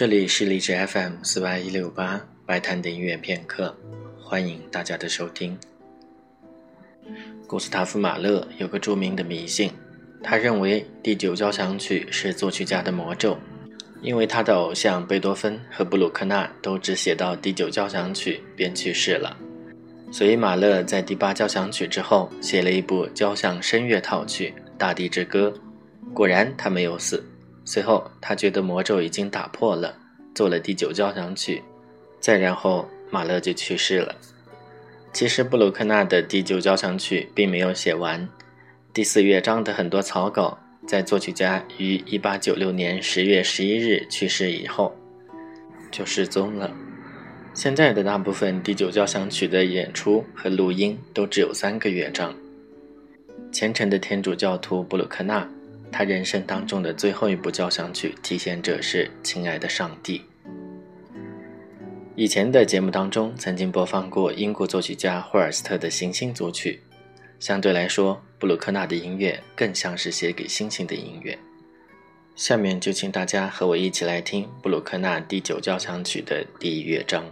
这里是荔枝 FM 四八一六八白谈的音乐片刻，欢迎大家的收听。古斯塔夫·马勒有个著名的迷信，他认为第九交响曲是作曲家的魔咒，因为他的偶像贝多芬和布鲁克纳都只写到第九交响曲便去世了，所以马勒在第八交响曲之后写了一部交响声乐套曲《大地之歌》。果然，他没有死。随后，他觉得魔咒已经打破了，做了第九交响曲。再然后，马勒就去世了。其实，布鲁克纳的第九交响曲并没有写完，第四乐章的很多草稿在作曲家于1896年10月11日去世以后就失踪了。现在的大部分第九交响曲的演出和录音都只有三个乐章。虔诚的天主教徒布鲁克纳。他人生当中的最后一部交响曲，体现者是亲爱的上帝。以前的节目当中曾经播放过英国作曲家霍尔斯特的行星组曲，相对来说，布鲁克纳的音乐更像是写给星星的音乐。下面就请大家和我一起来听布鲁克纳第九交响曲的第一乐章。